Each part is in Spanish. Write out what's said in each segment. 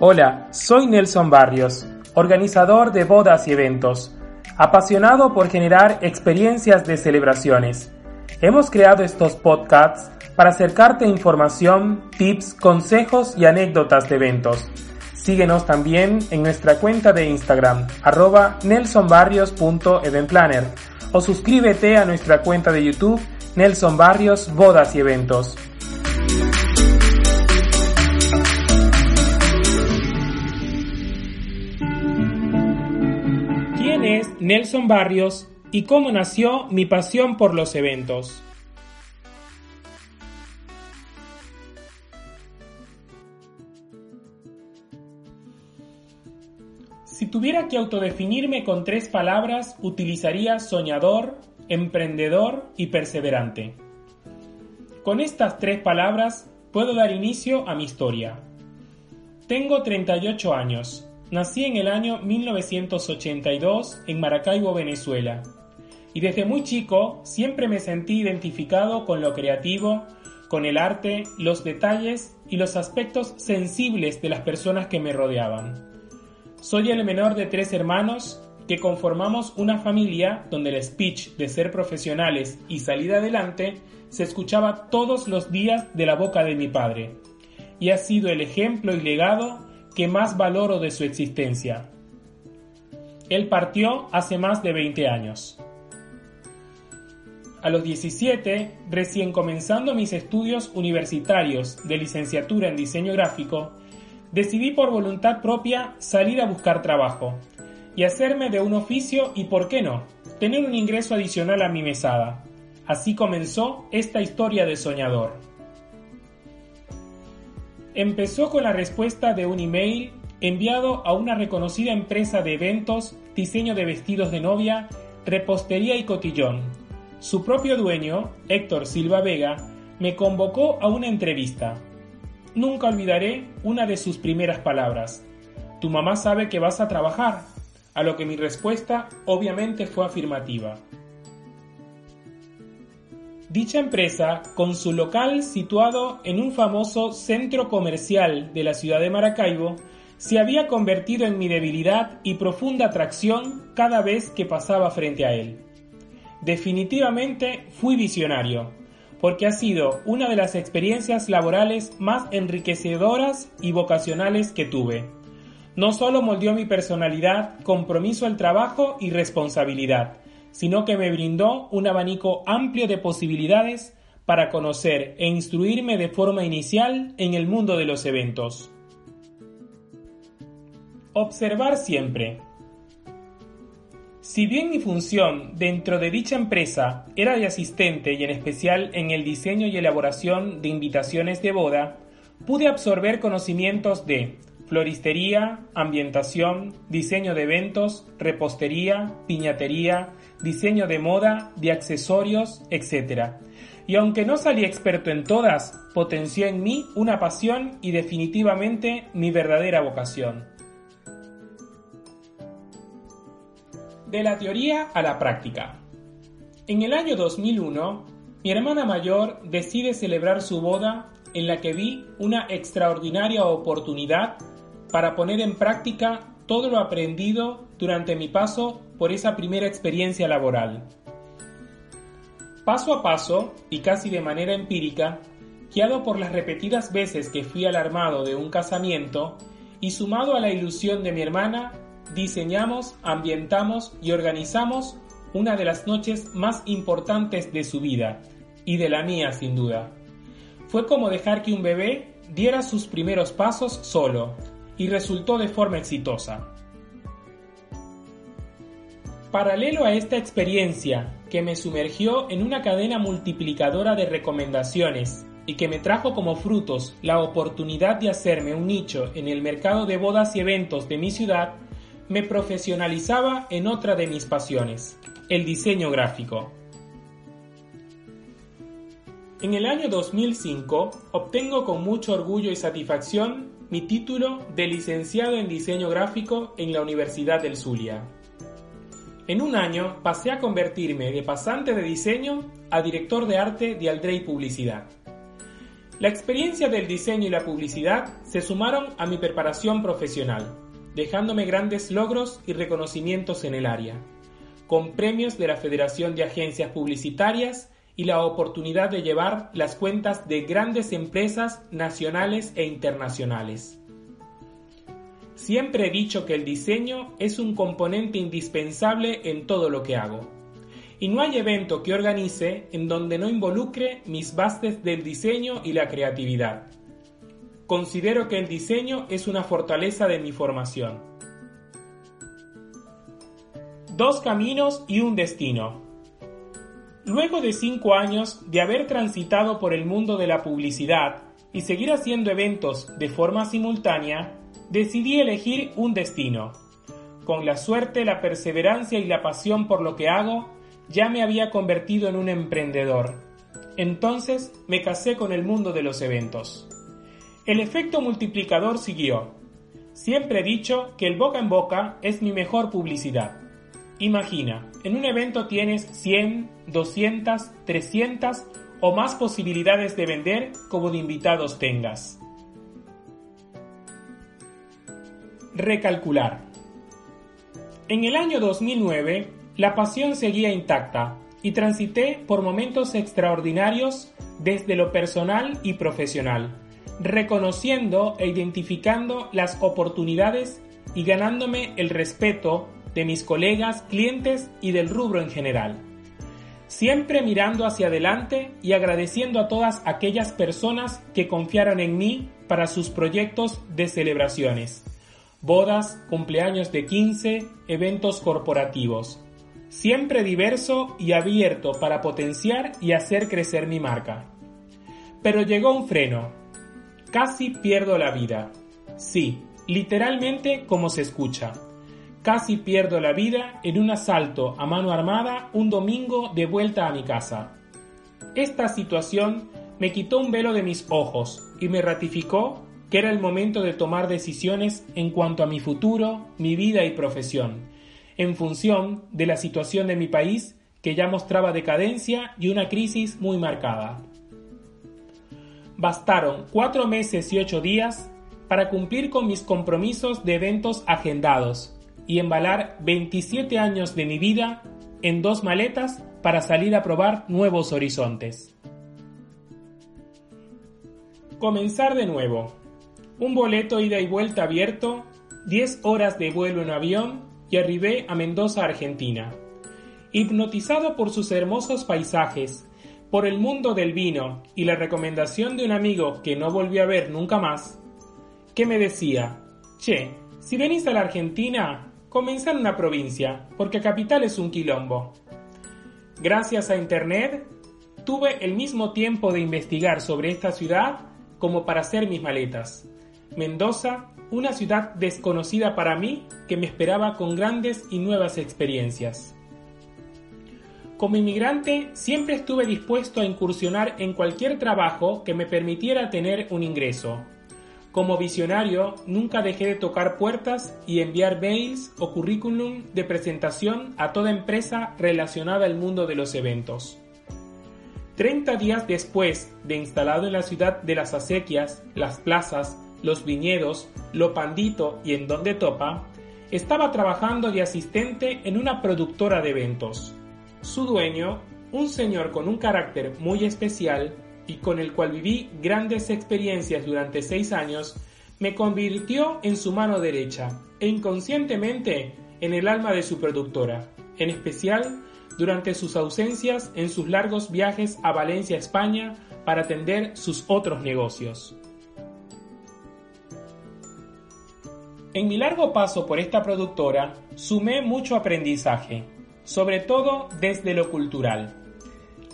Hola, soy Nelson Barrios, organizador de bodas y eventos, apasionado por generar experiencias de celebraciones. Hemos creado estos podcasts para acercarte información, tips, consejos y anécdotas de eventos. Síguenos también en nuestra cuenta de Instagram, arroba nelsonbarrios.eventplanner o suscríbete a nuestra cuenta de YouTube, Nelson Barrios Bodas y Eventos. es Nelson Barrios y cómo nació mi pasión por los eventos. Si tuviera que autodefinirme con tres palabras, utilizaría soñador, emprendedor y perseverante. Con estas tres palabras puedo dar inicio a mi historia. Tengo 38 años Nací en el año 1982 en Maracaibo, Venezuela, y desde muy chico siempre me sentí identificado con lo creativo, con el arte, los detalles y los aspectos sensibles de las personas que me rodeaban. Soy el menor de tres hermanos que conformamos una familia donde el speech de ser profesionales y salir adelante se escuchaba todos los días de la boca de mi padre, y ha sido el ejemplo y legado que más valoro de su existencia. Él partió hace más de 20 años. A los 17, recién comenzando mis estudios universitarios de licenciatura en diseño gráfico, decidí por voluntad propia salir a buscar trabajo y hacerme de un oficio y, por qué no, tener un ingreso adicional a mi mesada. Así comenzó esta historia de soñador. Empezó con la respuesta de un email enviado a una reconocida empresa de eventos, diseño de vestidos de novia, repostería y cotillón. Su propio dueño, Héctor Silva Vega, me convocó a una entrevista. Nunca olvidaré una de sus primeras palabras. Tu mamá sabe que vas a trabajar, a lo que mi respuesta obviamente fue afirmativa. Dicha empresa, con su local situado en un famoso centro comercial de la ciudad de Maracaibo, se había convertido en mi debilidad y profunda atracción cada vez que pasaba frente a él. Definitivamente fui visionario, porque ha sido una de las experiencias laborales más enriquecedoras y vocacionales que tuve. No solo moldeó mi personalidad, compromiso al trabajo y responsabilidad, sino que me brindó un abanico amplio de posibilidades para conocer e instruirme de forma inicial en el mundo de los eventos. Observar siempre. Si bien mi función dentro de dicha empresa era de asistente y en especial en el diseño y elaboración de invitaciones de boda, pude absorber conocimientos de floristería, ambientación, diseño de eventos, repostería, piñatería, diseño de moda, de accesorios, etc. Y aunque no salí experto en todas, potenció en mí una pasión y definitivamente mi verdadera vocación. De la teoría a la práctica. En el año 2001, mi hermana mayor decide celebrar su boda en la que vi una extraordinaria oportunidad para poner en práctica todo lo aprendido durante mi paso por esa primera experiencia laboral. Paso a paso, y casi de manera empírica, guiado por las repetidas veces que fui alarmado de un casamiento, y sumado a la ilusión de mi hermana, diseñamos, ambientamos y organizamos una de las noches más importantes de su vida, y de la mía sin duda. Fue como dejar que un bebé diera sus primeros pasos solo, y resultó de forma exitosa. Paralelo a esta experiencia, que me sumergió en una cadena multiplicadora de recomendaciones y que me trajo como frutos la oportunidad de hacerme un nicho en el mercado de bodas y eventos de mi ciudad, me profesionalizaba en otra de mis pasiones, el diseño gráfico. En el año 2005 obtengo con mucho orgullo y satisfacción mi título de licenciado en diseño gráfico en la Universidad del Zulia. En un año pasé a convertirme de pasante de diseño a director de arte de Aldrey Publicidad. La experiencia del diseño y la publicidad se sumaron a mi preparación profesional, dejándome grandes logros y reconocimientos en el área, con premios de la Federación de Agencias Publicitarias y la oportunidad de llevar las cuentas de grandes empresas nacionales e internacionales. Siempre he dicho que el diseño es un componente indispensable en todo lo que hago. Y no hay evento que organice en donde no involucre mis bases del diseño y la creatividad. Considero que el diseño es una fortaleza de mi formación. Dos caminos y un destino. Luego de cinco años de haber transitado por el mundo de la publicidad y seguir haciendo eventos de forma simultánea, decidí elegir un destino. Con la suerte, la perseverancia y la pasión por lo que hago, ya me había convertido en un emprendedor. Entonces me casé con el mundo de los eventos. El efecto multiplicador siguió. Siempre he dicho que el boca en boca es mi mejor publicidad. Imagina, en un evento tienes 100, 200, 300 o más posibilidades de vender como de invitados tengas. recalcular. En el año 2009, la pasión seguía intacta y transité por momentos extraordinarios desde lo personal y profesional, reconociendo e identificando las oportunidades y ganándome el respeto de mis colegas, clientes y del rubro en general. Siempre mirando hacia adelante y agradeciendo a todas aquellas personas que confiaron en mí para sus proyectos de celebraciones bodas, cumpleaños de 15, eventos corporativos. Siempre diverso y abierto para potenciar y hacer crecer mi marca. Pero llegó un freno. Casi pierdo la vida. Sí, literalmente como se escucha. Casi pierdo la vida en un asalto a mano armada un domingo de vuelta a mi casa. Esta situación me quitó un velo de mis ojos y me ratificó que era el momento de tomar decisiones en cuanto a mi futuro, mi vida y profesión, en función de la situación de mi país que ya mostraba decadencia y una crisis muy marcada. Bastaron cuatro meses y ocho días para cumplir con mis compromisos de eventos agendados y embalar 27 años de mi vida en dos maletas para salir a probar nuevos horizontes. Comenzar de nuevo un boleto ida y vuelta abierto, 10 horas de vuelo en avión y arribé a Mendoza, Argentina. Hipnotizado por sus hermosos paisajes, por el mundo del vino y la recomendación de un amigo que no volví a ver nunca más, que me decía, che, si venís a la Argentina, comenzá en una provincia, porque capital es un quilombo. Gracias a Internet, tuve el mismo tiempo de investigar sobre esta ciudad como para hacer mis maletas. Mendoza, una ciudad desconocida para mí que me esperaba con grandes y nuevas experiencias. Como inmigrante siempre estuve dispuesto a incursionar en cualquier trabajo que me permitiera tener un ingreso. Como visionario nunca dejé de tocar puertas y enviar mails o currículum de presentación a toda empresa relacionada al mundo de los eventos. Treinta días después de instalado en la ciudad de las acequias, las plazas, los viñedos, Lo Pandito y En Donde Topa, estaba trabajando de asistente en una productora de eventos. Su dueño, un señor con un carácter muy especial y con el cual viví grandes experiencias durante seis años, me convirtió en su mano derecha e inconscientemente en el alma de su productora, en especial durante sus ausencias en sus largos viajes a Valencia, España, para atender sus otros negocios. En mi largo paso por esta productora sumé mucho aprendizaje, sobre todo desde lo cultural.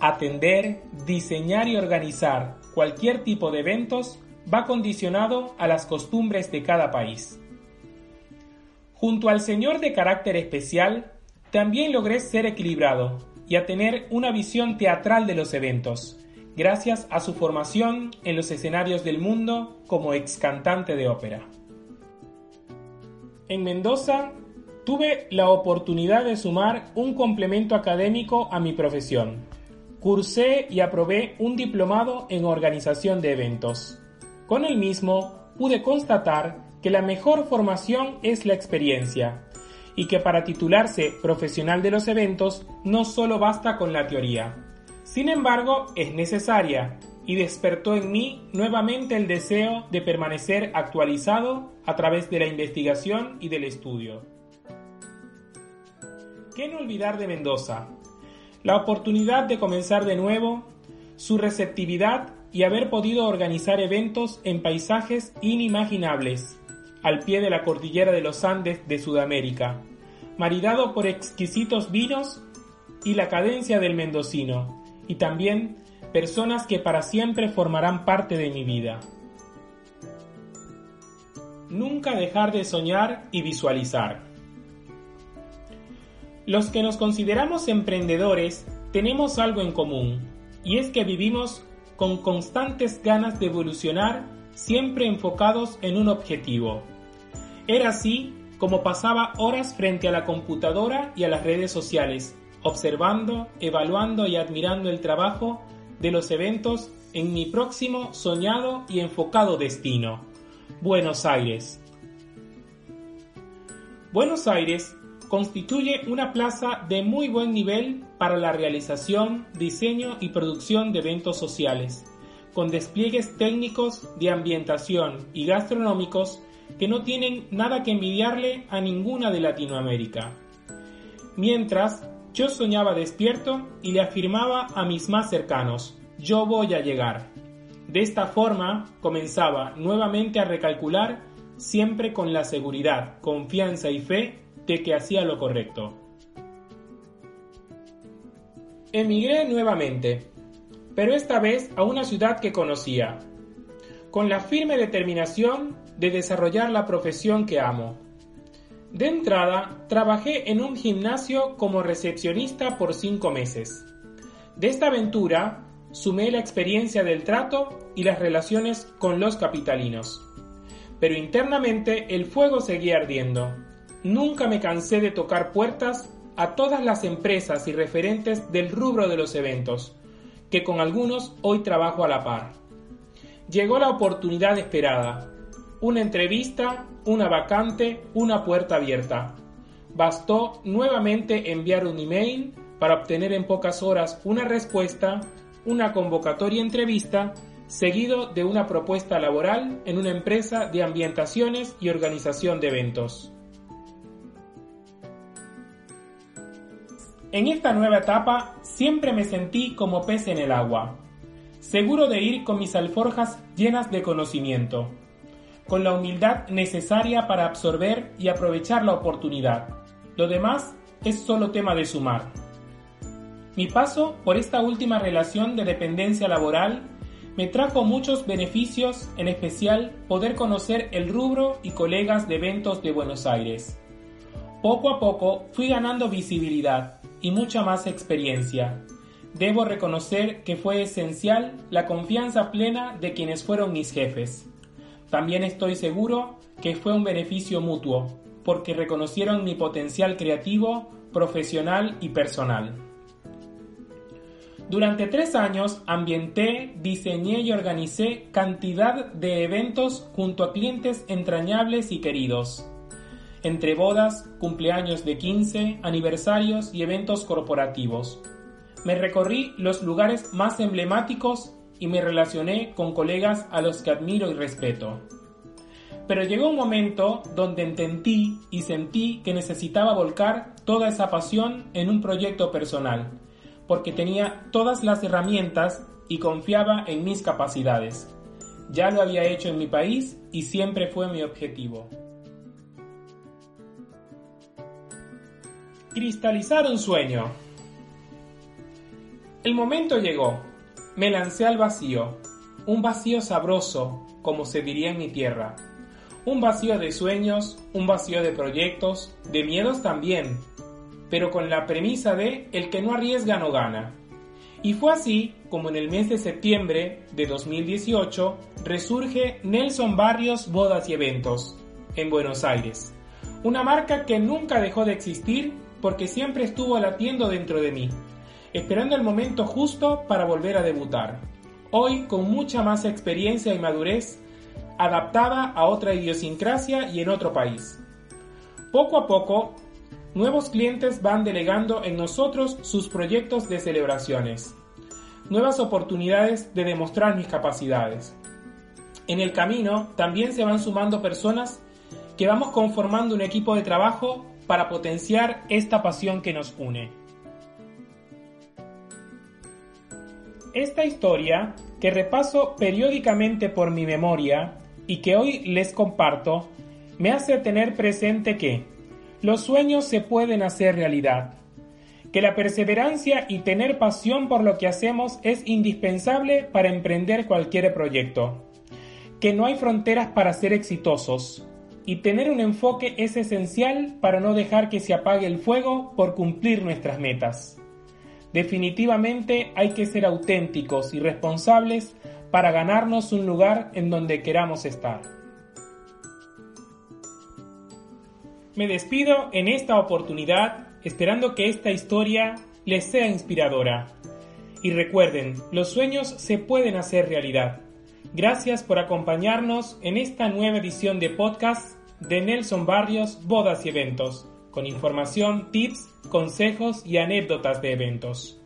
Atender, diseñar y organizar cualquier tipo de eventos va condicionado a las costumbres de cada país. Junto al señor de carácter especial, también logré ser equilibrado y a tener una visión teatral de los eventos, gracias a su formación en los escenarios del mundo como ex cantante de ópera. En Mendoza tuve la oportunidad de sumar un complemento académico a mi profesión. Cursé y aprobé un diplomado en organización de eventos. Con el mismo pude constatar que la mejor formación es la experiencia y que para titularse profesional de los eventos no solo basta con la teoría. Sin embargo, es necesaria y despertó en mí nuevamente el deseo de permanecer actualizado a través de la investigación y del estudio. ¿Qué no olvidar de Mendoza? La oportunidad de comenzar de nuevo, su receptividad y haber podido organizar eventos en paisajes inimaginables, al pie de la cordillera de los Andes de Sudamérica, maridado por exquisitos vinos y la cadencia del mendocino, y también personas que para siempre formarán parte de mi vida. Nunca dejar de soñar y visualizar. Los que nos consideramos emprendedores tenemos algo en común, y es que vivimos con constantes ganas de evolucionar, siempre enfocados en un objetivo. Era así como pasaba horas frente a la computadora y a las redes sociales, observando, evaluando y admirando el trabajo de los eventos en mi próximo soñado y enfocado destino, Buenos Aires. Buenos Aires constituye una plaza de muy buen nivel para la realización, diseño y producción de eventos sociales, con despliegues técnicos de ambientación y gastronómicos que no tienen nada que envidiarle a ninguna de Latinoamérica. Mientras, yo soñaba despierto y le afirmaba a mis más cercanos, yo voy a llegar. De esta forma comenzaba nuevamente a recalcular, siempre con la seguridad, confianza y fe de que hacía lo correcto. Emigré nuevamente, pero esta vez a una ciudad que conocía, con la firme determinación de desarrollar la profesión que amo. De entrada, trabajé en un gimnasio como recepcionista por cinco meses. De esta aventura, sumé la experiencia del trato y las relaciones con los capitalinos. Pero internamente el fuego seguía ardiendo. Nunca me cansé de tocar puertas a todas las empresas y referentes del rubro de los eventos, que con algunos hoy trabajo a la par. Llegó la oportunidad esperada, una entrevista, una vacante, una puerta abierta. Bastó nuevamente enviar un email para obtener en pocas horas una respuesta, una convocatoria entrevista, seguido de una propuesta laboral en una empresa de ambientaciones y organización de eventos. En esta nueva etapa siempre me sentí como pez en el agua, seguro de ir con mis alforjas llenas de conocimiento con la humildad necesaria para absorber y aprovechar la oportunidad. Lo demás es solo tema de sumar. Mi paso por esta última relación de dependencia laboral me trajo muchos beneficios, en especial poder conocer el rubro y colegas de eventos de Buenos Aires. Poco a poco fui ganando visibilidad y mucha más experiencia. Debo reconocer que fue esencial la confianza plena de quienes fueron mis jefes. También estoy seguro que fue un beneficio mutuo, porque reconocieron mi potencial creativo, profesional y personal. Durante tres años ambienté, diseñé y organicé cantidad de eventos junto a clientes entrañables y queridos, entre bodas, cumpleaños de 15, aniversarios y eventos corporativos. Me recorrí los lugares más emblemáticos y me relacioné con colegas a los que admiro y respeto. Pero llegó un momento donde entendí y sentí que necesitaba volcar toda esa pasión en un proyecto personal, porque tenía todas las herramientas y confiaba en mis capacidades. Ya lo había hecho en mi país y siempre fue mi objetivo. Cristalizar un sueño. El momento llegó me lancé al vacío, un vacío sabroso, como se diría en mi tierra. Un vacío de sueños, un vacío de proyectos, de miedos también, pero con la premisa de el que no arriesga no gana. Y fue así como en el mes de septiembre de 2018 resurge Nelson Barrios Bodas y Eventos en Buenos Aires. Una marca que nunca dejó de existir porque siempre estuvo latiendo dentro de mí, esperando el momento justo para volver a debutar. Hoy con mucha más experiencia y madurez, adaptada a otra idiosincrasia y en otro país. Poco a poco Nuevos clientes van delegando en nosotros sus proyectos de celebraciones. Nuevas oportunidades de demostrar mis capacidades. En el camino también se van sumando personas que vamos conformando un equipo de trabajo para potenciar esta pasión que nos une. Esta historia, que repaso periódicamente por mi memoria y que hoy les comparto, me hace tener presente que los sueños se pueden hacer realidad, que la perseverancia y tener pasión por lo que hacemos es indispensable para emprender cualquier proyecto, que no hay fronteras para ser exitosos, y tener un enfoque es esencial para no dejar que se apague el fuego por cumplir nuestras metas. Definitivamente hay que ser auténticos y responsables para ganarnos un lugar en donde queramos estar. Me despido en esta oportunidad esperando que esta historia les sea inspiradora. Y recuerden, los sueños se pueden hacer realidad. Gracias por acompañarnos en esta nueva edición de podcast de Nelson Barrios Bodas y Eventos, con información, tips, consejos y anécdotas de eventos.